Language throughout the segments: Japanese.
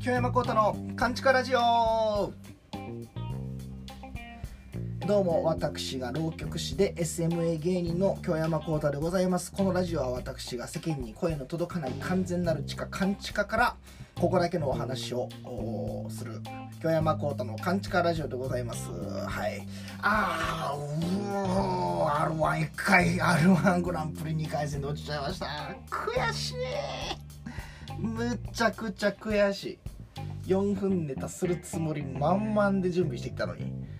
京山幸太のカンチカラジオ。どうも私が浪曲師で SMA 芸人の京山幸太でございます。このラジオは私が世間に声の届かない完全なる地下勘地下からここだけのお話をする京山幸太の勘地下ラジオでございます。はい。ああうー R11 回 R1 グランプリ2回戦で落ちちゃいました。悔しい。むちゃくちゃ悔しい。4分ネタするつもり満々で準備してきたのに。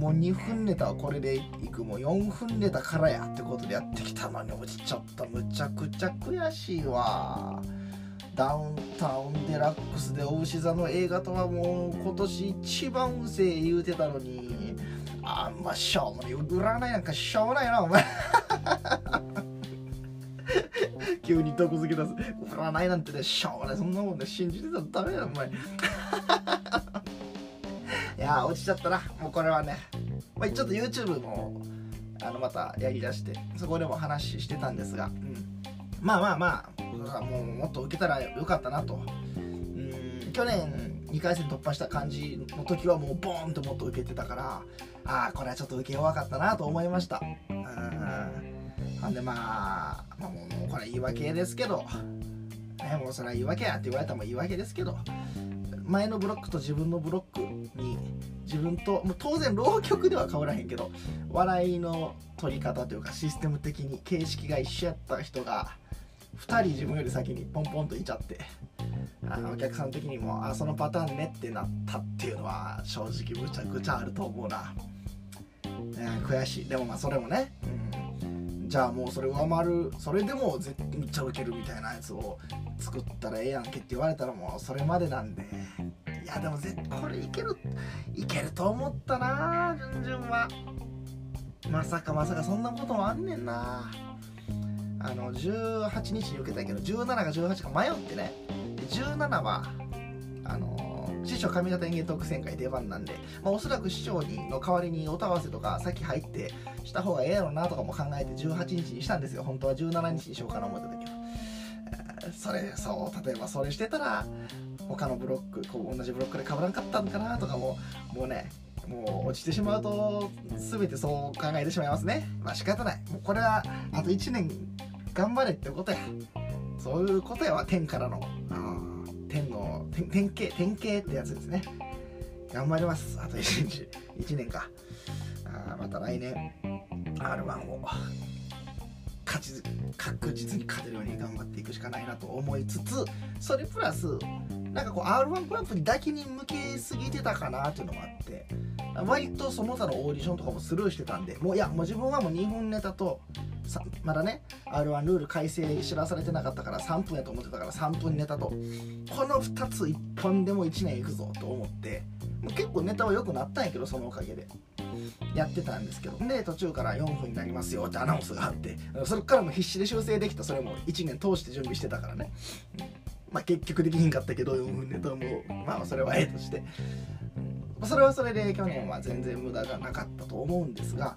もう2分ネタはこれでいくもう4分ネタからやってことでやってきたのに落ちちゃった。むちゃくちゃ悔しいわ。ダウンタウンデラックスでお牛座の映画とはもう今年一番うせえ言うてたのに。あんましょうもない。占いなんかしょうもないなお前。急に毒づけ出す。占いなんてねしょうもない。そんなもんね信じてたらダメだよお前いや落ちちゃったな。もうこれはね、まあ、ちょっと YouTube もあのまたやりだしてそこでも話してたんですが、うん、まあまあまあもうもっと受けたらよかったなと。うん。去年2回戦突破した感じの時はもうボーンともっと受けてたからああこれはちょっと受け弱かったなと思いました。うん。なんでまあ、まあ、もうこれ言い訳ですけど、ね、もうそれは言い訳やって言われたらも言い訳ですけど。前のブロックと自分のブロックに自分ともう当然浪曲では変わらへんけど笑いの取り方というかシステム的に形式が一緒やった人が2人自分より先にポンポンといちゃってあのお客さん的にもあそのパターンねってなったっていうのは正直むちゃくちゃあると思うな、えー、悔しい。でもまあそれもね、うん、じゃあもうそれ上回るそれでも絶対めっちゃウケるみたいなやつを作ったらええやんけって言われたらもうそれまでなんで。いやでも絶これいけるいけると思ったな順々は。まさかまさかそんなこともあんねんな。あの18日に受けたけど17か18か迷ってね。17はあの師匠上方演芸特選会出番なんで、まあ、おそらく師匠にの代わりに音合わせとか先入ってした方がええやろなとかも考えて18日にしたんですよ。本当は17日にしようかな思ってたけど。それそう例えばそれしてたら他のブロックこう同じブロックでかぶらんかったんかなとかももうねもう落ちてしまうと全てそう考えてしまいますね。まあ仕方ない。もうこれはあと1年頑張れってことや。そういうことやわ天からの。天の天形天形ってやつですね。頑張ります。あと1日。1年か。あまた来年。R1 を。勝ち確実に勝てるように頑張っていくしかないなと思いつつそれプラスなんかこう R1 グランプリだけに向けすぎてたかなっていうのもあって割とその他のオーディションとかもスルーしてたんでもういやもう自分はもう2本ネタとさまだね R1 ルール改正知らされてなかったから3分やと思ってたから3分ネタとこの2つ1本でも1年いくぞと思って結構ネタは良くなったんやけどそのおかげで。やってたんですけどで途中から4分になりますよってアナウンスがあってそれからも必死で修正できた。それも1年通して準備してたからね、まあ結局できひんかったけど4分ネタもまあそれはええとして、うん、それはそれで去年は全然無駄がなかったと思うんですが。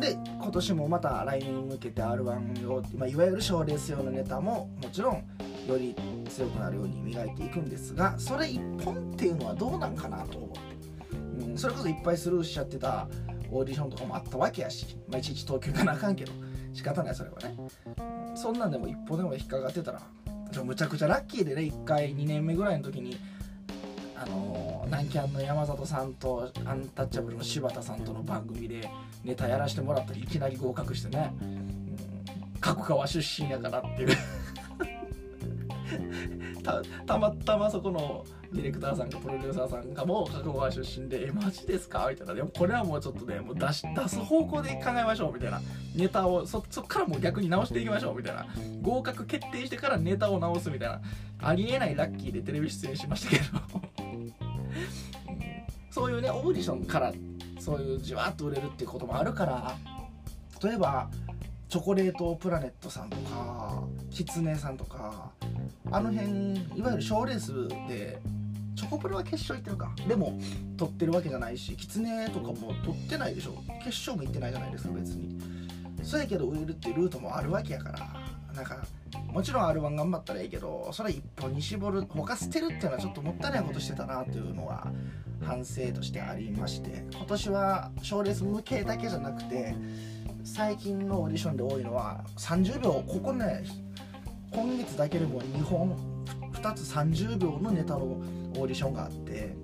で今年もまた来年に向けて R1 を、まあ、いわゆる賞レース用のネタももちろんより強くなるように磨いていくんですがそれ1本っていうのはどうなんかなと思って、うん、それこそいっぱいスルーしちゃってたオーディションとかもあったわけやし、まあ、いちいち東京行かなあかんけど仕方ないそれはね。そんなんでも一歩でも引っかかってたらむちゃくちゃラッキーでね1回2年目ぐらいの時にあの、南キャンの山里さんとアンタッチャブルの柴田さんとの番組でネタやらせてもらったらいきなり合格してね、うん、角川出身やからっていう。たまたまそこのディレクターさんかプロデューサーさんがもう加古川出身で「えマジですか?」みたいな。でもこれはもうちょっとねもう出し出す方向で考えましょうみたいな。ネタをそそっからもう逆に直していきましょうみたいな。合格決定してからネタを直すみたいな。ありえないラッキーでテレビ出演しましたけど。そういうねオーディションからそういうじわっと売れるっていうこともあるから例えばチョコレートプラネットさんとかキツネさんとかあの辺いわゆる賞レースでチョコプラは決勝行ってるか。でも取ってるわけじゃないしキツネとかも取ってないでしょ。決勝も行ってないじゃないですか別に。そうやけど売れるっていうルートもあるわけやから。なんかもちろん R1 頑張ったらいいけどそれ一本に絞る他捨てるっていうのはちょっともったいないことしてたなというのは反省としてありまして。今年は賞レース向けだけじゃなくて最近のオーディションで多いのは30秒ここね今月だけでも2本2つ30秒のネタのオーディションがあって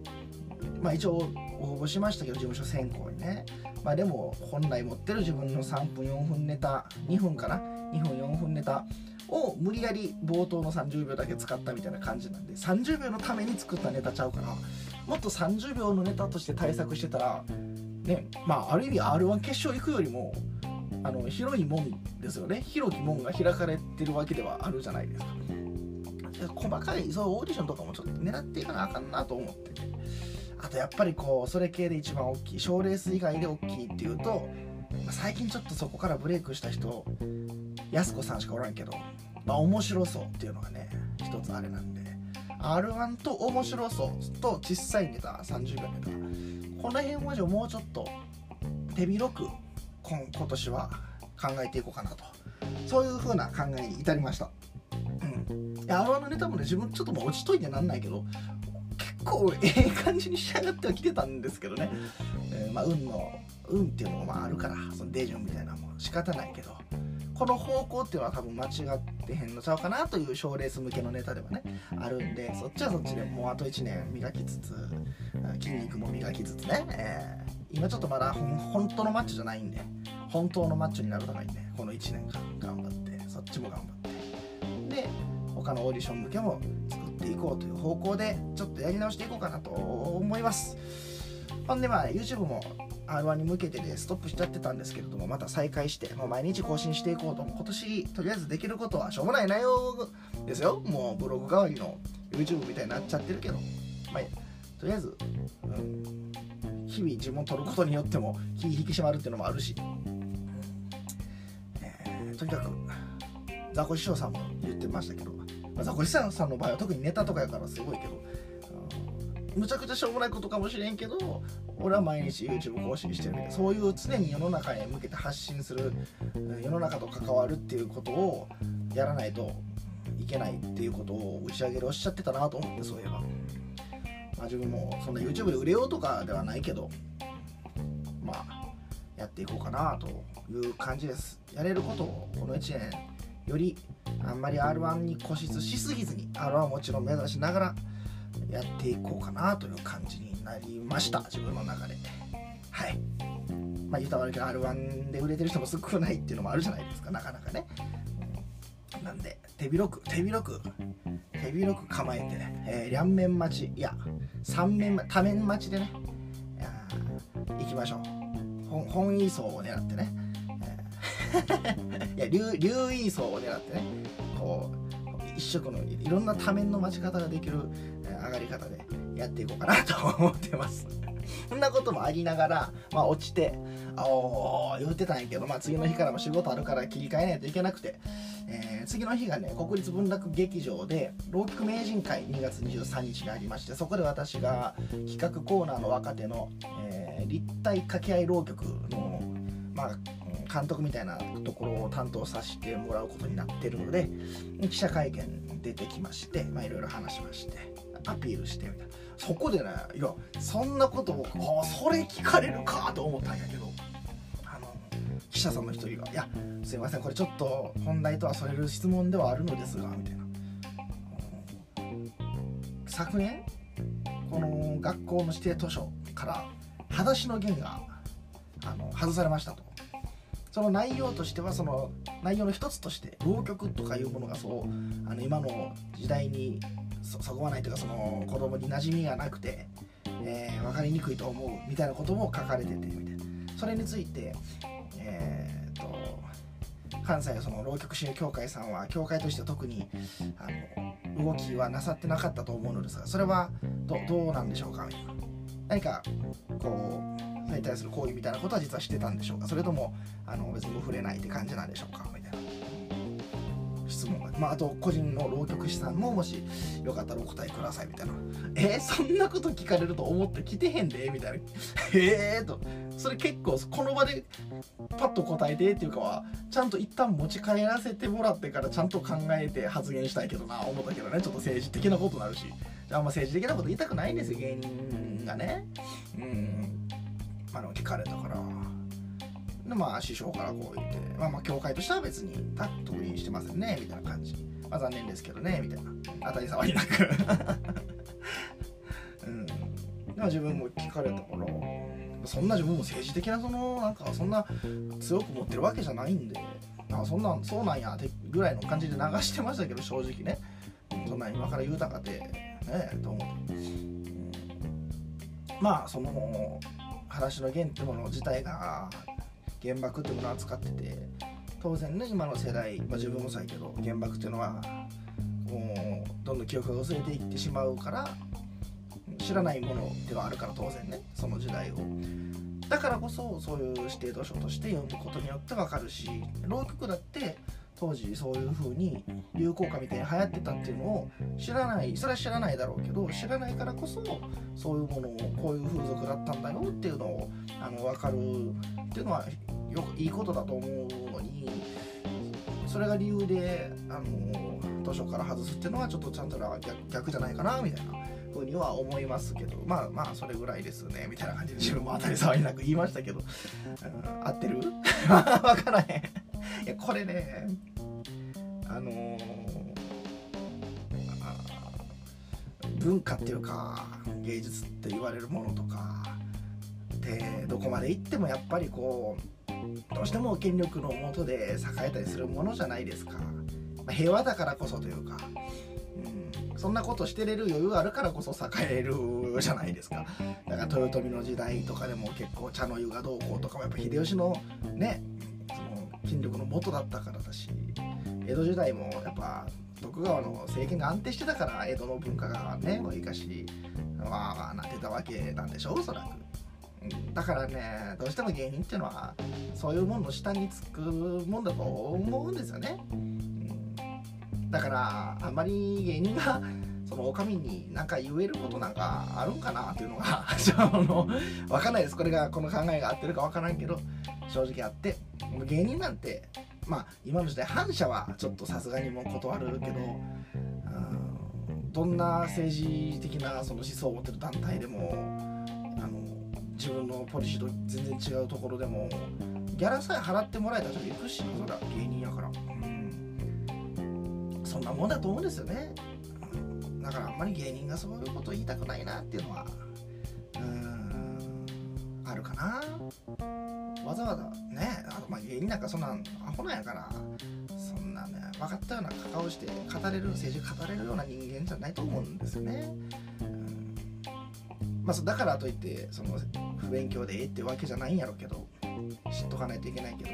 まあ一応応募しましたけど事務所選考にね。まあでも本来持ってる自分の3分4分ネタ2分かな？2分4分ネタを無理やり冒頭の30秒だけ使ったみたいな感じなんで30秒のために作ったネタちゃうからもっと30秒のネタとして対策してたらねまあある意味 r 1決勝行くよりもあの広いもんですよね。広き門が開かれてるわけではあるじゃないですか。細かいそうオーディションとかもちょっと狙っていかなあかんなと思ってて。あとやっぱりこうそれ系で一番大きい賞レース以外で大きいっていうと最近ちょっとそこからブレイクした人やす子さんしかおらんけど、まあ、面白そうっていうのがね一つあれなんで R1 と面白そうと小さいネタ30秒ネタ。この辺はじゃもうちょっと手広く今今年は考えていこうかなと。そういう風な考えに至りました。うん。いや R1 のネタもね自分ちょっともう落ちといてなんないけど結構ええ感じに仕上がってはきてたんですけどね、えー、まあ運の運っていうのもまああるからそのデジョンみたいなもん仕方ないけどこの方向っていうのは多分間違ってへんのちゃうかなという賞レース向けのネタではねあるんでそっちはそっちでもうあと1年磨きつつ筋肉も磨きつつね、えー、今ちょっとまだ本当のマッチョじゃないんで本当のマッチョになるためにねこの1年間頑張ってそっちも頑張って。で他のオーディション向けも作っていこうという方向でちょっとやり直していこうかなと思います。ほんでまあ YouTube も R1 に向けてでストップしちゃってたんですけれどもまた再開してもう毎日更新していこうと。今年とりあえずできることはしょうもない内容ですよ。もうブログ代わりの YouTube みたいになっちゃってるけど。まあとりあえず、うん、日々自分を取ることによっても気引き締まるっていうのもあるし、えー、とにかくザコシショウさんも言ってましたけど、まあ、ザコシショウさんの場合は特にネタとかやからすごいけどむちゃくちゃしょうもないことかもしれんけど俺は毎日 YouTube 更新してるみたいなそういう常に世の中へ向けて発信する世の中と関わるっていうことをやらないといけないっていうことを打ち上げるおっしゃってたなと思ってそういえば、まあ、自分もそんな YouTube で売れようとかではないけどまあやっていこうかなという感じです。やれることをこの1年よりあんまり R1 に固執しすぎずに R1 はもちろん目指しながらやっていこうかなという感じになりました。自分の中で。はい。まあ言うたら悪いけど R1 で売れてる人も少ないっていうのもあるじゃないですか。なかなかね。なんで手広く手広く手広く構えてね、えー、両面待ちいや三面多面待ちでね行きましょう。本位層を狙ってね、いや流流位層を狙ってねこう一色のいろんな多面の待ち方ができる上がり方でやっていこうかなと思ってます。そんなこともありながら、まあ、落ちて、あお言ってたんやけど、まあ、次の日からも仕事あるから切り替えないといけなくて、えー、次の日がね、国立文楽劇場で、浪曲名人会2月23日にありまして、そこで私が企画コーナーの若手の、えー、立体掛け合い浪曲の、まあ、監督みたいなところを担当させてもらうことになってるので記者会見出てきましていろいろ話しましてアピールしてみたいな。そこでねいやそんなことをあそれ聞かれるかと思ったんや記者さんの一人が「いやすいませんこれちょっと本題とはそれる質問ではあるのですが」みたいな。昨年この学校の指定図書から「裸足の弦」があの外されましたと。その内容としてはその内容の一つとして浪曲とかいうものがそうあの今の時代にそこはないというかその子供に馴染みがなくて、えー、分かりにくいと思うみたいなことも書かれててみたいな。それについてえー、っと関西その浪曲支援協会さんは協会として特にあの動きはなさってなかったと思うのですがそれはどどうなんでしょうか？何かこうそれに対する行為みたいなことは実はしてたんでしょうか？それともあの別に触れないって感じなんでしょうか？みたいな。質問が。まあ、あと個人の浪曲師さんももしよかったらお答えくださいみたいな。えー、そんなこと聞かれると思って来てへんでみたいな。ええと。それ結構この場でパッと答えてっていうかはちゃんと一旦持ち帰らせてもらってからちゃんと考えて発言したいけどな思ったけどね。ちょっと政治的なことになるし。あんま政治的なこと言いたくないんですよ芸人がね。うん。あの聞かれたから。でまあ師匠からこう言ってまあまあ教会としては別に特にしてませんねみたいな感じ。まあ残念ですけどねみたいな。当たり障りなく。うん。でも自分も聞かれたからそんな自分も政治的なそのなんかそんな強く持ってるわけじゃないんであそんなんそうなんやってぐらいの感じで流してましたけど正直ね。そんな今から言うたかてねえと思って、うん、まあその話の源ってもの自体が原爆ってものを扱ってて当然ね今の世代、まあ、自分もそうやけど原爆っていうのはもうどんどん記憶が薄れていってしまうから知らないものではあるから当然ねその時代を。だからこそそういう指定図書として読むことによってわかるし浪曲だって当時そういう風に流行歌みたいに流行ってたっていうのを知らないそれは知らないだろうけど知らないからこそそういうものをこういう風俗だったんだよっていうのをあの分かるっていうのはよいいことだと思うのにそれが理由であの図書から外すっていうのはちょっとちゃんと逆逆じゃないかなみたいなふうには思いますけどまあまあそれぐらいですねみたいな感じで自分も当たり障りなく言いましたけど、うん、合ってる？分からへん。いやこれねあのー、文化っていうか芸術って言われるものとかでどこまで行ってもやっぱりこうどうしても権力のもとで栄えたりするものじゃないですか、まあ、平和だからこそというか、うん、そんなことしてれる余裕あるからこそ栄えるじゃないですか。だから豊臣の時代とかでも結構茶の湯がどうこうとかもやっぱ秀吉のねその権力のもとだったからだし江戸時代もやっぱ徳川の政権が安定してたから江戸の文化がね生かしまあなってたわけなんでしょうおそらく。だからねどうしても芸人っていうのはそういうものの下につくもんだと思うんですよね、だからあんまり芸人がそのお上に何か言えることなんかあるんかなっていうのがあの分かんないです。これがこの考えが合ってるか分からんけど正直あって。芸人なんてまあ今の時代反社はちょっとさすがにもう断るけど、どんな政治的なその思想を持ってる団体でも自分のポリシーと全然違うところでもギャラさえ払ってもらえたらちょっと行くしそりゃ芸人やから、うん、そんなもんだと思うんですよね、だからあんまり芸人がそういうこと言いたくないなっていうのはうんあるかな。わざわざねあのまあ芸人なんかそんなんアホなんやからそんなね分かったような顔して語れる政治語れるような人間じゃないと思うんですよね。うん。まあ、だからといってその勉強でええってわけじゃないんやろうけど知っとかないといけないけど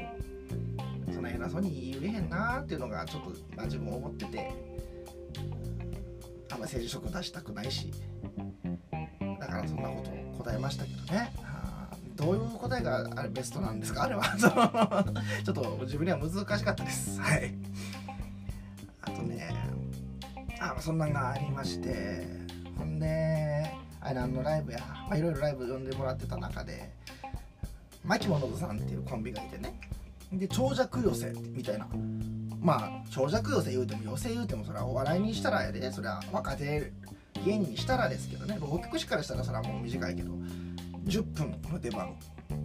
その偉そうに言えへんなっていうのがちょっと、まあ、自分思っててあんま政治色出したくないしだからそんなこと答えましたけどね。どういう答えがあれベストなんですか？あれは。ちょっと自分には難しかったです。はい。あとねあそんなんがありましてほんであれ何のライブやまあいろいろライブ呼んでもらってた中で牧本さんっていうコンビがいてね。で長尺寄せみたいな。まあ長尺寄せ言うても寄せ言うてもそれはお笑いにしたらやで。それは若手芸人にしたらですけどね。浪曲師からしたらそれはもう短いけど。10分の出番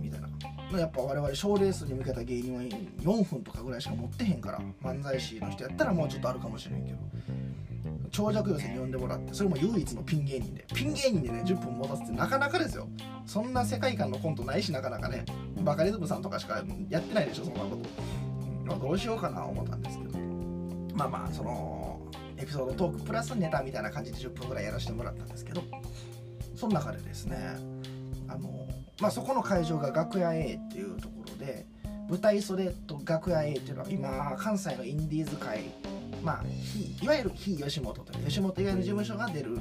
みたいな。やっぱ我々賞レースに向けた芸人は4分とかぐらいしか持ってへんから漫才師の人やったらもうちょっとあるかもしれんけど。長尺寄せに呼んでもらってそれも唯一のピン芸人でピン芸人でね10分持たせてなかなかですよ。そんな世界観のコントないしなかなかねバカリズムさんとかしかやってないでしょそんなこと、どうしようかな思ったんですけど。まあまあそのエピソードトークプラスネタみたいな感じで10分ぐらいやらせてもらったんですけど。その中でですねあの、まあ、そこの会場が楽屋 A っていうところで舞台袖と楽屋 A っていうのは今関西のインディーズ界まあいわゆる非吉本という吉本以外の事務所が出る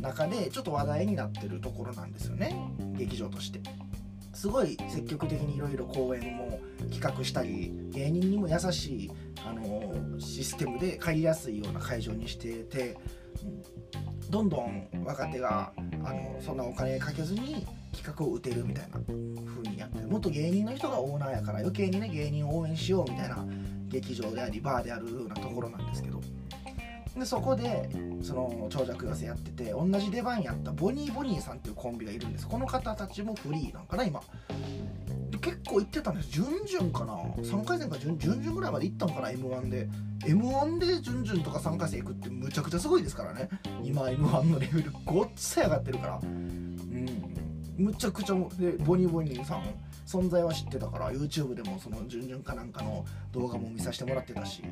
中でちょっと話題になってるところなんですよね。劇場として。すごい積極的にいろいろ公演も企画したり芸人にも優しいあのシステムで帰りやすいような会場にしてて、うん、どんどん若手があのそんなお金かけずに企画を打てるみたいな風にやってもっと芸人の人がオーナーやから余計にね芸人を応援しようみたいな劇場でありバーであるようなところなんですけど。でそこでその長尺寄せやってて同じ出番やったボニーボニーさんっていうコンビがいるんです。この方たちもフリーなんかな今。で結構行ってたんです。準々かな。3回戦か準々ぐらいまで行ったのかな m 1で。m 1で準々とか3回戦行くってむちゃくちゃすごいですからね。今 m 1のレベルごっつい上がってるから。うん。むちゃくちゃでボニーボニーさん存在は知ってたから YouTube でもその準々かなんかの動画も見させてもらってたし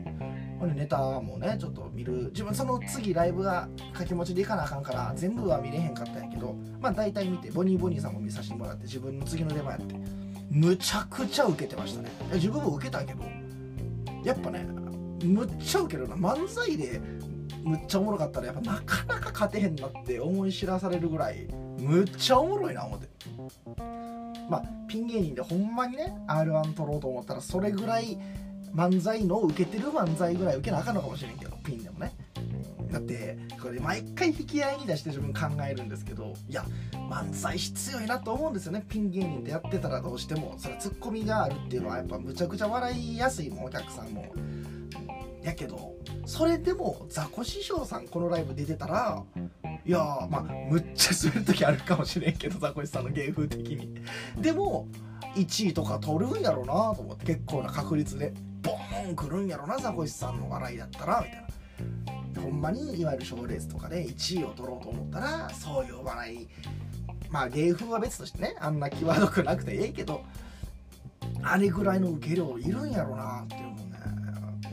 ネタもねちょっと見る自分その次ライブが掛け持ちでいかなあかんから全部は見れへんかったんやけどまあ大体見てボニーボニーさんも見させてもらって自分の次の出番やってむちゃくちゃ受けてましたね。自分も受けたけどやっぱねむっちゃ受けるな。漫才でむっちゃおもろかったらやっぱなかなか勝てへんなって思い知らされるぐらいむっちゃおもろいな思って。まあピン芸人でほんまにね r 1取ろうと思ったらそれぐらい漫才の受けてる漫才ぐらい受けなあかんのかもしれんけどピンでもね。だってこれ毎回引き合いに出して自分考えるんですけどいや漫才必要いなと思うんですよね。ピン芸人でやってたらどうしてもそれツッコミがあるっていうのはやっぱむちゃくちゃ笑いやすいもんお客さんも。やけどそれでもザコ師匠さんこのライブ出てたらいやまあむっちゃ滑る時あるかもしれんけどザコシさんの芸風的に。でも1位とか取るんやろうなと思って結構な確率でボーンくるんやろなザコシさんの笑いだったらみたいな。ほんまにいわゆる賞レースとかで1位を取ろうと思ったらそういう笑いまあ芸風は別としてねあんな際どくなくてええけどあれぐらいの受け量いるんやろうなっていうのね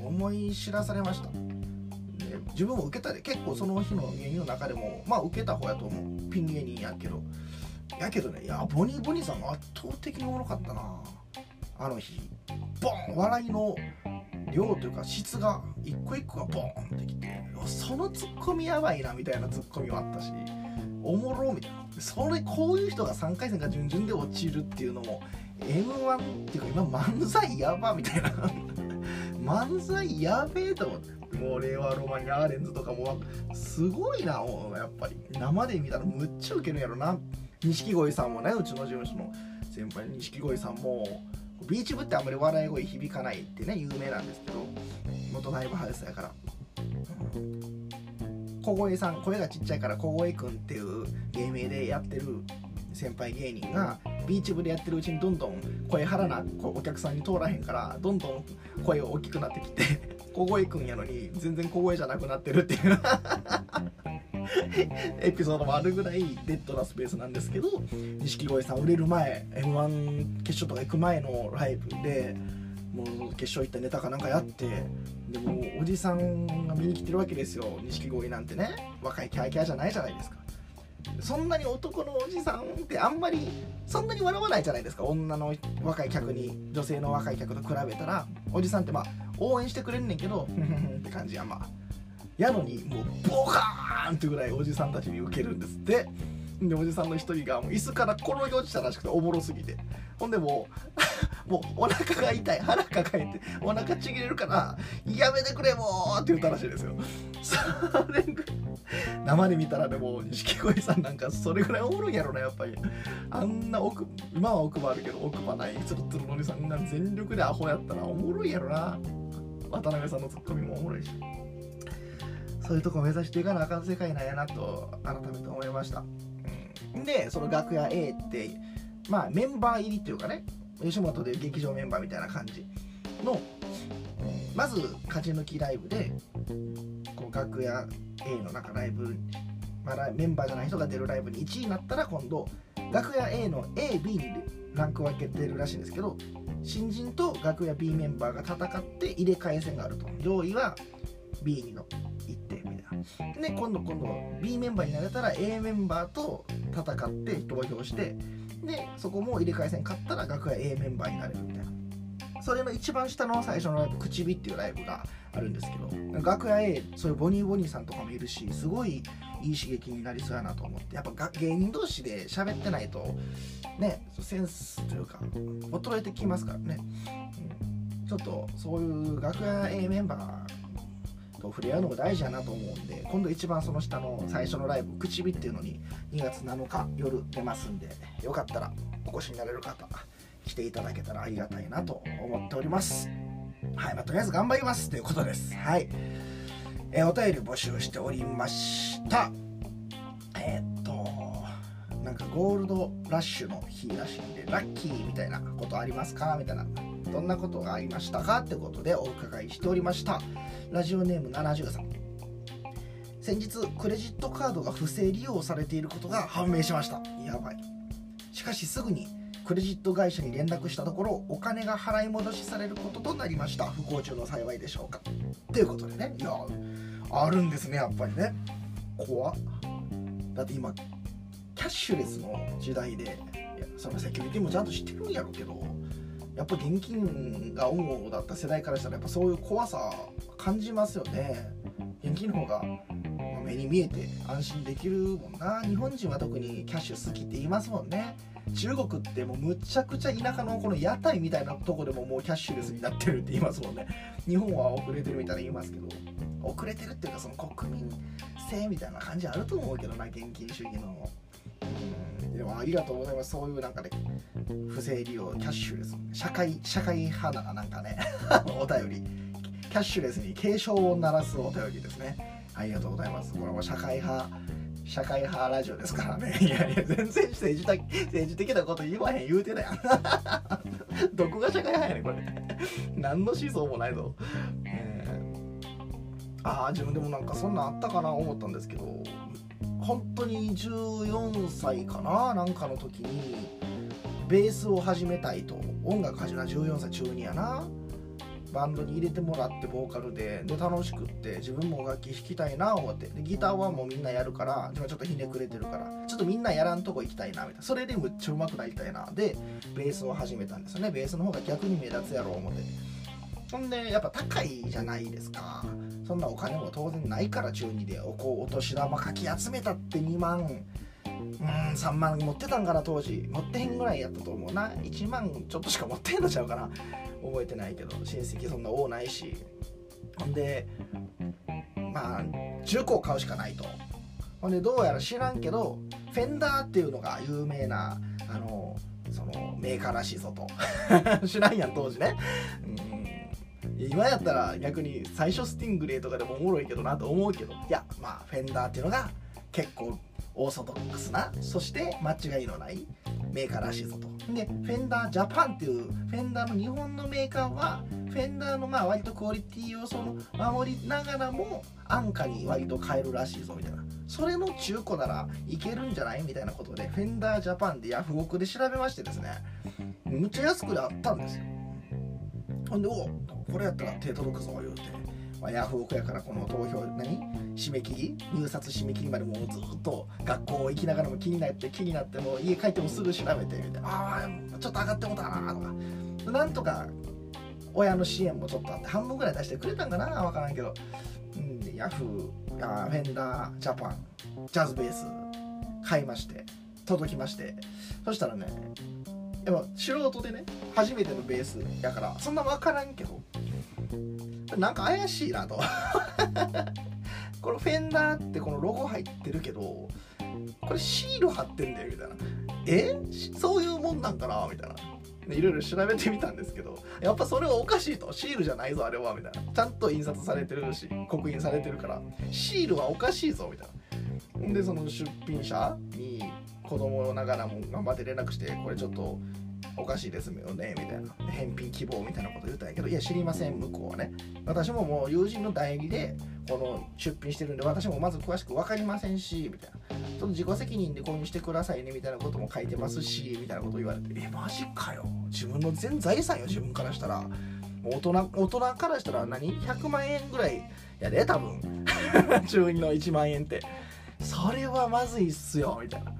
思い知らされました。自分も受けたで。結構その日の芸人の中でもまあ受けた方やと思う。ピン芸人やけど。やけどねいやボニーボニーさん圧倒的におもろかったな。あの日。ボン笑いの量というか質が一個一個がボンってきて。そのツッコミやばいなみたいなツッコミはあったし。おもろみたいな。それこういう人が3回戦か準々で落ちるっていうのも m 1っていうか今漫才やばみたいな。漫才やべえと思って。もう令和ロマンにアーレンズとかもすごいなやっぱり生で見たらむっちゃウケるやろな。錦鯉さんもねうちの事務所の。先輩錦鯉さんもビーチ部ってあんまり笑い声響かないってね有名なんですけど。元ライブハウスやから。小声さん声がちっちゃいから小声くんっていう芸名でやってる先輩芸人がビーチ部でやってるうちにどんどん声張らなお客さんに通らへんからどんどん声大きくなってきて小声くんやのに全然小声じゃなくなってるっていうエピソードもあるぐらいデッドなスペースなんですけど錦鯉さん売れる前 m 1決勝とか行く前のライブでもう決勝行ったネタかなんかやってでもおじさんが見に来てるわけですよ錦鯉なんてね。若いキャーキャーじゃないじゃないですかそんなに男のおじさんってあんまりそんなに笑わないじゃないですか。女の若い客に女性の若い客と比べたら。おじさんってまあ応援してくれんねんけどって感じや。まあやのにもうボカーンってぐらいおじさんたちに受けるんですって。でおじさんの一人がもう椅子から転げ落ちたらしくておもろすぎて。ほんでもうもうお腹が痛い腹抱えてお腹ちぎれるからやめてくれもうって言ったらしいですよ。生で見たらでも錦鯉さんなんかそれぐらいおもろいやろなやっぱり。あんな奥今は奥歯あるけど奥歯ないつるつるのりさんが全力でアホやったらおもろいやろな。渡辺さんのツッコミもおもろいし。そういうとこ目指していかなあかん世界なんやなと改めて思いました、でその楽屋 A ってまあメンバー入りっていうかね吉本で劇場メンバーみたいな感じのまず勝ち抜きライブでこう楽屋 A の中ライブ、まあ、メンバーじゃない人が出るライブに1位になったら今度楽屋 A の AB にランク分けてるらしいんですけど新人と楽屋 B メンバーが戦って入れ替え戦があると。上位は B にの行ってみたいな。で今度今度 B メンバーになれたら A メンバーと戦って投票してでそこも入れ替え戦勝ったら楽屋 A メンバーになれるみたいな。それの一番下の最初のライブ「口火」っていうライブがあるんですけど楽屋 A そういうボニーボニーさんとかもいるしすごいいい刺激になりそうやなと思って。やっぱ芸人同士で喋ってないとねセンスというか衰えてきますからね、うん、ちょっとそういう楽屋 A メンバーと触れ合うのも大事やなと思うんで今度一番その下の最初のライブ「口火」っていうのに2月7日夜出ますんでよかったらお越しになれる方来ていただけたらありがたいなと思っております。はい、まあ、とりあえず頑張りますということです。はい。えー、お便り募集しておりました。えー、っとなんかゴールドラッシュの日らしいんでラッキーみたいなことありますか？みたいなどんなことがありましたかってことでお伺いしておりました。ラジオネーム70さん。先日クレジットカードが不正利用されていることが判明しました。やばい。しかしすぐにクレジット会社に連絡したところお金が払い戻しされることとなりました。不幸中の幸いでしょうか。ということでね。いやあるんですねやっぱりね。怖だって今キャッシュレスの時代でそのセキュリティもちゃんと知ってるんやろうけど。やっぱ現金が主だった世代からしたらやっぱそういう怖さ感じますよね。現金の方が目に見えて安心できるもんな。日本人は特にキャッシュ好きって言いますもんね。中国ってもうむちゃくちゃ田舎のこの屋台みたいなとこでももうキャッシュレスになってるって言いますもんね。日本は遅れてるみたいな言いますけど。遅れてるっていうかその国民性みたいな感じあると思うけどな現金主義の。でもありがとうございます。そういうなんかね不正利用キャッシュレス。社会社会派ななんかね お便り。キャッシュレスに警鐘を鳴らすお便りですね。ありがとうございます。これも社会派社会派ラジオですからね。いやいや全然政治的政治的なこと言わへん言うてたやん。どこが社会派やねんこれ。何の思想もないぞ、えー、ああ自分でもなんかそんなんあったかな思ったんですけど。本当に14歳かななんかの時にベースを始めたいと。音楽始めた14歳中2やな。バンドに入れてもらってボーカルで。で楽しくって自分も楽器弾きたいな思って。でギターはもうみんなやるから今ちょっとひねくれてるからちょっとみんなやらんとこ行きたいなみたいな。それでむっちゃ上手くなりたいな。でベースを始めたんですよね。ベースの方が逆に目立つやろう思って。ほんでやっぱ高いじゃないですか。そんなお金も当然ないから中2でおお年玉かき集めたって2万うん3万持ってたんかな当時。持ってへんぐらいやったと思うな。1万ちょっとしか持ってへんのちゃうかな。覚えてないけど。親戚そんな多ないし。ほんでまあ10個買うしかないと。ほんでどうやら知らんけどフェンダーっていうのが有名なあのそのメーカーらしいぞと。知らんやん当時ね、うん。今やったら逆に最初スティングレイとかでもおもろいけどなと思うけど。いやまあフェンダーっていうのが結構オーソドックスな。そして間違いのないメーカーらしいぞと。でフェンダージャパンっていうフェンダーの日本のメーカーはフェンダーのまあ割とクオリティをその守りながらも安価に割と買えるらしいぞみたいな。それの中古ならいけるんじゃないみたいなことでフェンダージャパンでヤフオクで調べましてですねむっちゃ安くであったんですよ。ほんでおこれやったら手届くぞ言うて、まあ、ヤフオクやからこの投票何？締め切り？入札締め切りまでもうずっと学校行きながらも気になって気になっても家帰ってもすぐ調べてみたいなああちょっと上がってもたなとか。なんとか親の支援もちょっとあって半分ぐらい出してくれたんかな？分からんけど、うん、ヤフーあフェンダージャパンジャズベース買いまして届きまして。そしたらねでも素人でね初めてのベースやからそんな分からんけどなんか怪しいなと。このフェンダーってこのロゴ入ってるけどこれシール貼ってんだよみたいな。え？そういうもんなんかな？みたいな。いろいろ調べてみたんですけどやっぱそれはおかしいと。シールじゃないぞあれは。みたいな。ちゃんと印刷されてるし刻印されてるから。シールはおかしいぞみたいな。でその出品者に子供ながらも頑張って連絡してこれちょっとおかしいですよねみたいな返品希望みたいなこと言ったんやけどいや知りません向こうはね。私ももう友人の代理でこの出品してるんで私もまず詳しく分かりませんしみたいな。その自己責任で購入してくださいねみたいなことも書いてますしみたいなこと言われてえマジかよ。自分の全財産よ自分からしたら。大人大人からしたら何？100万円ぐらいやで多分。中2の1万円って。それはまずいっすよみたいな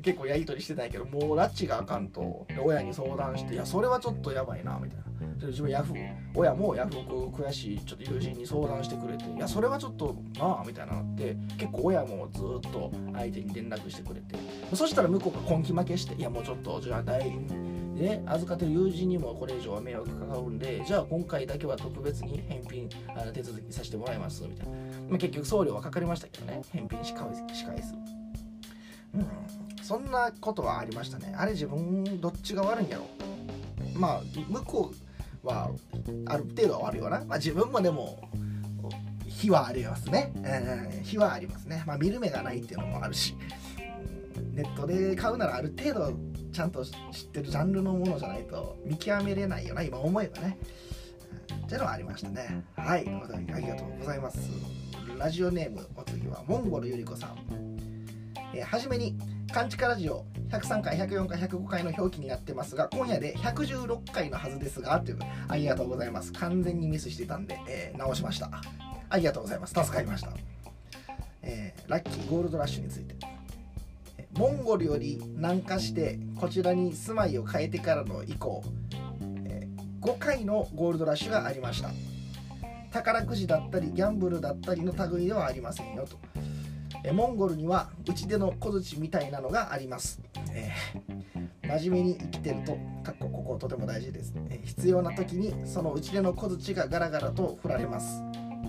結構やり取りしてたんやけどもう拉致があかんと親に相談していやそれはちょっとやばいなみたいな。自分ヤフー親もヤフオク悔しいちょっと友人に相談してくれていやそれはちょっとなあみたいなって結構親もずっと相手に連絡してくれて。そしたら向こうが根気負けしていやもうちょっとじゃあ代理ね、預かってる友人にもこれ以上は迷惑かかるんでじゃあ今回だけは特別に返品あの手続きさせてもらいますみたいな、まあ、結局送料はかかりましたけどね。返品し返すし返す。うんそんなことはありましたね。あれ自分どっちが悪いんやろ。まあ向こうはある程度は悪いわな、まあ、自分もでも火はありますね、うん、火はありますね。まあ見る目がないっていうのもあるし。ネットで買うならある程度ちゃんと知ってるジャンルのものじゃないと見極めれないよな今思えばね、っていうのはありましたね。はい。ということでありがとうございます。ラジオネームお次はモンゴルゆり子さん。えー、はじめに「カンチカラジオ」103回104回105回の表記になってますが今夜で116回のはずですがというありがとうございます。完全にミスしてたんで、えー、直しました。ありがとうございます。助かりました、えー、ラッキーゴールドラッシュについて。モンゴルより南下してこちらに住まいを変えてからの以降、え、5回のゴールドラッシュがありました。宝くじだったりギャンブルだったりの類ではありませんよと。えモンゴルにはうちでの小槌みたいなのがあります、えー、真面目に生きてるとかっここことても大事です、え、必要な時にそのうちでの小槌がガラガラと振られます。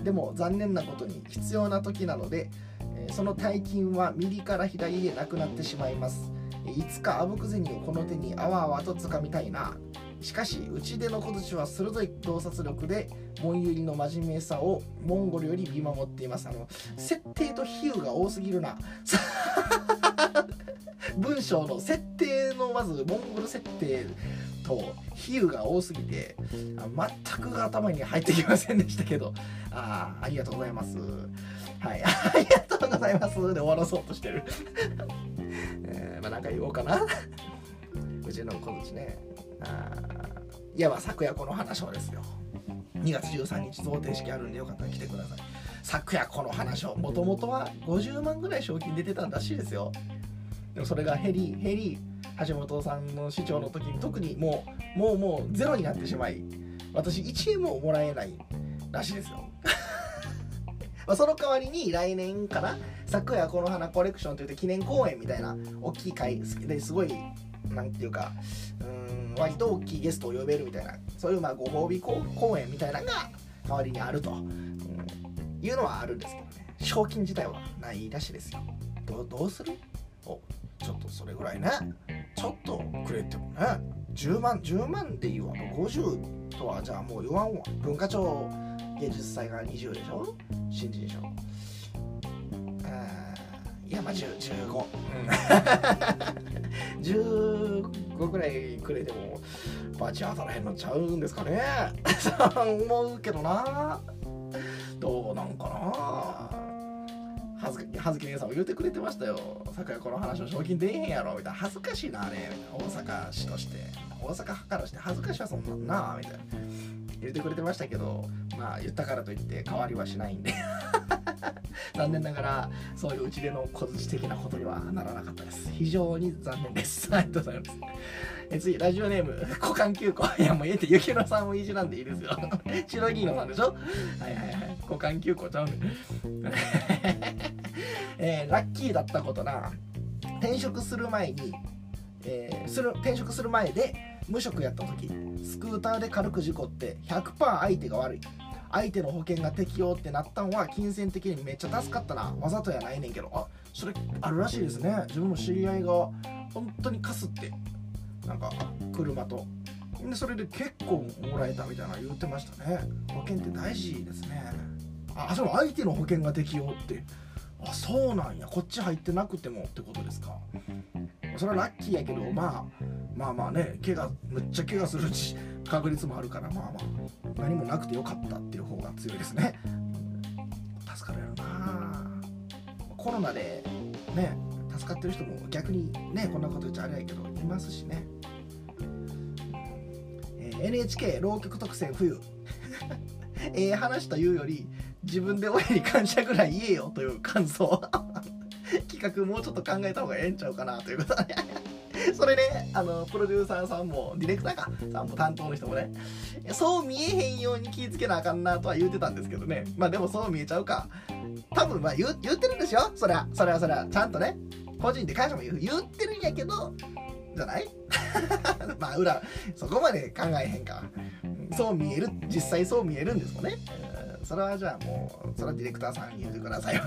でも残念なことに必要な時なので、え、その大金は右から左へなくなってしまいます。いつかあぶく銭をこの手にあわあわと掴みたいな。しかしうちでの小槌は鋭い洞察力でモンユリの真面目さをモンゴルより見守っています。あの設定と比喩が多すぎるな。文章の設定のまずモンゴル設定と比喩が多すぎて全く頭に入ってきませんでしたけど。あありがとうございます。はい。ありがとうございます。で終わらそうとしてる。えー、まあなんか言おうかな。うちの小槌ね。いやまあ昨夜この話をですよ。2月13日贈呈式あるんでよかったら来てください。昨夜この話をもともとは50万ぐらい賞金出てたらしいですよ。でもそれが減り減り橋本さんの市長の時に特にもうもうもうゼロになってしまい私1円ももらえないらしいですよ。まその代わりに来年から昨夜この花コレクションといって記念公演みたいな大きい会ですごいなんていうかうん割と大きいゲストを呼べるみたいなそういうまあご褒美公演みたいなのが代わりにあると、うん、いうのはあるんですけどね。賞金自体はないらしいですよ。どどうする？おちょっとそれぐらいね。ちょっとくれてもね。10万10万でいいわ。50とはじゃあもう言わんわ。文化庁芸術祭が20でしょ？新人賞。いやまあ15、うん、15ぐらいくれてもバチ当たらへんのちゃうんですかね。思うけどな。どうなんかな。はずはずき姉さんも言ってくれてましたよ「昨夜この話の賞金出えへんやろ」みたいな。恥ずかしいなあれ。大阪市として。大阪からして恥ずかしいわそんなんな。みたいな言ってくれてましたけどまあ言ったからといって変わりはしないんで。残念ながらそういううちでの小槌的なことにはならなかったです。非常に残念です。ありがとうございます。え次ラジオネーム股間9個いやもうええってゆきのさんもいじらんでいいですよ。白木のさんでしょ？はいはいはい。股間9個ちゃうねえー、ラッキーだったことな。転職する前に、えー、する転職する前で無職やった時スクーターで軽く事故って100%相手が悪い。相手の保険が適用ってなったんは金銭的にめっちゃ助かったな。わざとやないねんけど。あそれあるらしいですね。自分の知り合いが本当にかすってなんか車と。でそれで結構もらえたみたいな言ってましたね。保険って大事ですね。あその相手の保険が適用って。あそうなんや。こっち入ってなくてもってことですか。それはラッキーやけどまあまあまあね怪我むっちゃ怪我する確率もあるからまあまあ何もなくてよかったっていう方が強いですね。助かるやろな。コロナでね助かってる人も逆にねこんなこと言っちゃあれやけどいますしね、えー、NHK 浪曲特選冬 ええ話というより自分で親に感謝ぐらい言えよという感想企画もうちょっと考えた方がええんちゃうかなということで。それねあのプロデューサーさんもディレクターかさんも担当の人もねそう見えへんように気ぃつけなあかんなとは言うてたんですけどね。まあでもそう見えちゃうか。多分まあ言言ってるんですよ。そりゃそれはそれはちゃんとね個人で会社も言う言ってるんやけどじゃない？まあ裏そこまで考えへんか。そう見える実際そう見えるんですもんね、それはじゃあもうそれはディレクターさんに言ってくださいよ。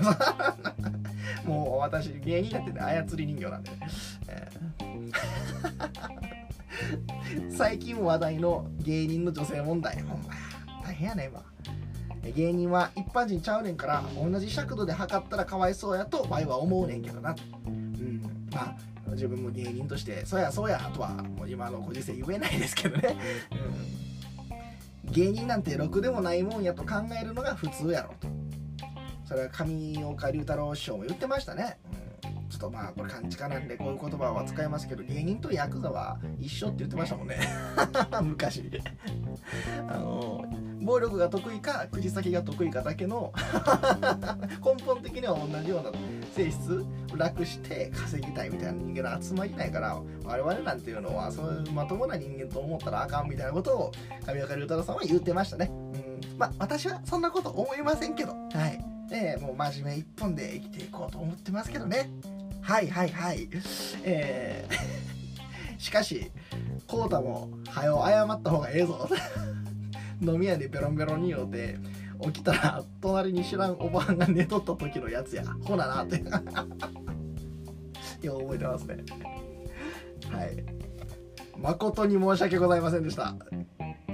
もう私芸人だってね操り人形なんで。ね、え。ー、最近話題の芸人の女性問題。ほんま。大変やね今。芸人は一般人ちゃうねんから同じ尺度で測ったらかわいそうやとワイは思うねんけどな。うん。まあ自分も芸人としてそうやそうやとはもう今のご時世言えないですけどね、うん、芸人なんてろくでもないもんやと考えるのが普通やろと。それは上岡龍太郎師匠も言ってましたね、うん、ちょっとまあこれ勘違いなんでこういう言葉は使いますけど芸人とヤクザは一緒って言ってましたもんね。昔。あの暴力が得意か口先が得意かだけの 根本的には同じような性質楽して稼ぎたいみたいな人間の集まりないから我々なんていうのはそういうまともな人間と思ったらあかんみたいなことを上岡龍太郎さんは言ってましたね。うん、まあ私はそんなこと思いませんけど、はい。えー、もう真面目一本で生きていこうと思ってますけどね。はいはいはい。えー、しかし、コータも、はよ謝った方がええぞ。飲み屋でベロンベロンに酔うて起きたら隣に知らんおばはんが寝とった時のやつや。ほななって。よう覚えてますね。はい。誠に申し訳ございませんでした。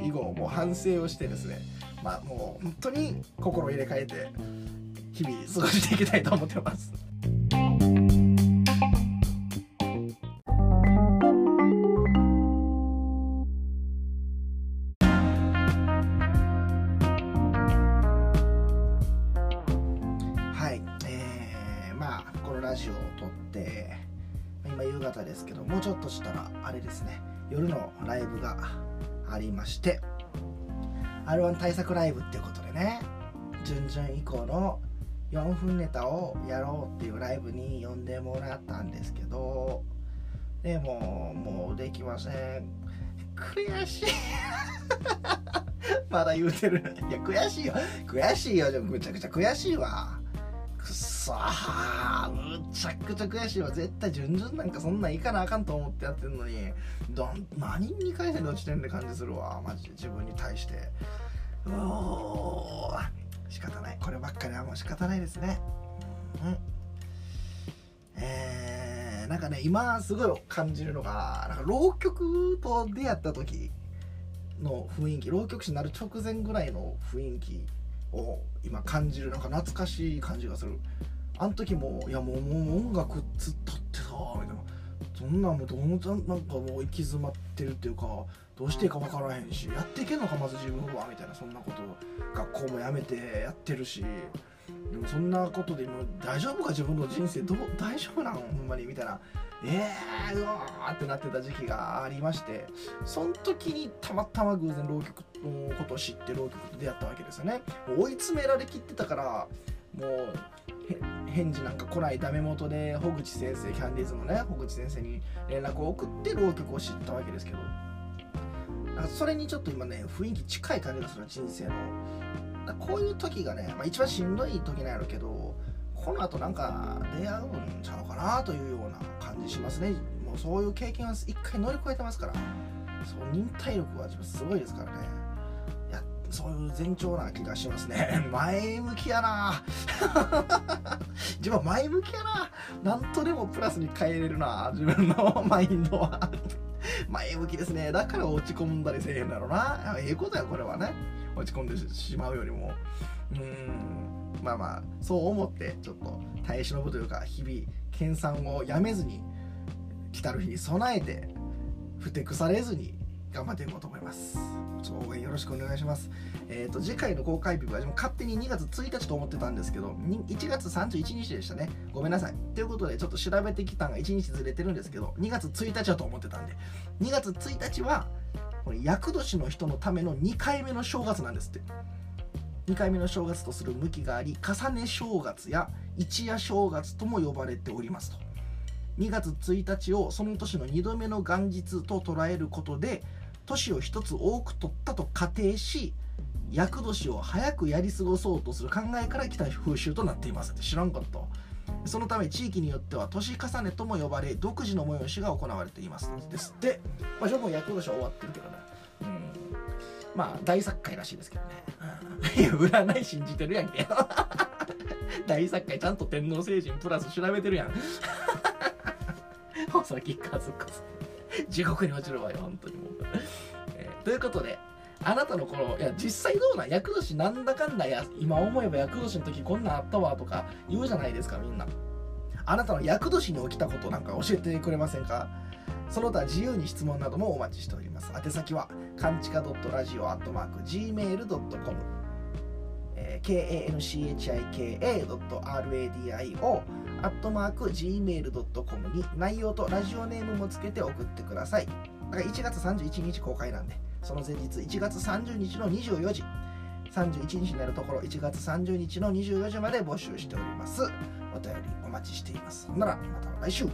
以後もう反省をしてですね。まあもう本当に心入れ替えて日々過ごしていきたいと思ってます。がありまして R1 対策ライブっていうことでね準々以降の4分ネタをやろうっていうライブに呼んでもらったんですけどでももうできません。悔しい。まだ言うてる。いや悔しいよ悔しいよ。でもむちゃくちゃ悔しいわ。そーむちゃくちゃ悔しいわ。絶対順々なんかそんなんいかなあかんと思ってやってんのに。どん何に返せんで落ちてんって感じするわ。マジで。自分に対して。うお仕方ない。こればっかりはもう仕方ないですね。うん。えー、なんかね今すごい感じるのがなんか浪曲と出会った時の雰囲気浪曲師になる直前ぐらいの雰囲気を今感じる。なんか懐かしい感じがする。あの時もいやもうもう音楽つったってさみたいなそんなんもうどんどんなんかもう行き詰まってるっていうかどうしていいか分からへんしやっていけんのかまず自分はみたいなそんなこと学校もやめてやってるしでもそんなことで今大丈夫か自分の人生どう大丈夫なんほんまにみたいなえー、うわーってなってた時期がありましてその時にたまたま偶然浪曲のことを知って浪曲と出会ったわけですよね。追い詰められきってたからもう返事なんか来ないダメ元で穂口先生キャンディーズのね穂口先生に連絡を送って浪曲を知ったわけですけど。なんかそれにちょっと今ね雰囲気近い感じがする人生の。こういう時がね、まあ、一番しんどい時なんやろうけどこの後なんか出会うんちゃうかなというような感じしますね。もうそういう経験は一回乗り越えてますから。そう忍耐力は自分すごいですからね。そういう前兆な気がしますね。前向きやな。自分は前向きやな。なんとでもプラスに変えれるな自分のマインドは。前向きですね。だから落ち込んだりせえへんだろうな。ええことやこれはね。落ち込んでしまうよりも。うーん。まあまあそう思ってちょっと耐え忍ぶというか日々研鑽をやめずに来たる日に備えてふてくされずに頑張っていこうと思います。応援よろしくお願いします。えっ、ー、と次回の公開日は勝手に2月1日と思ってたんですけど1月31日でしたね。ごめんなさい。ということでちょっと調べてきたのが1日ずれてるんですけど2月1日だと思ってたんで。2月1日はこれ厄年の人のための2回目の正月なんですって。2回目の正月とする向きがあり重ね正月や一夜正月とも呼ばれておりますと。2月1日をその年の2度目の元日と捉えることで年を1つ多く取ったと仮定し厄年を早くやり過ごそうとする考えから来た風習となっています。って知らんかった。そのため地域によっては年重ねとも呼ばれ独自の催しが行われています。ですってまあもう役年は終わってるけどね。うん。まあ大作会らしいですけどね、うん、いや占い信じてるやんけ。大作会ちゃんと天皇星人プラス調べてるやん。細木和子地獄に落ちるわよ本当にもう、ということであなたのこのいや実際どうなん厄年なんだかんだや今思えば厄年の時こんなんあったわとか言うじゃないですかみんな。あなたの厄年に起きたことなんか教えてくれませんか？その他自由に質問などもお待ちしております。宛先はかんちか .radio.gmail.com kanchika.radio アットマーク gmail.com に内容とラジオネームもつけて送ってください。だから1月31日公開なんで、その前日1月30日の24時。31日になるところ1月30日の24時まで募集しております。お便りお待ちしています。ほんならまた来週。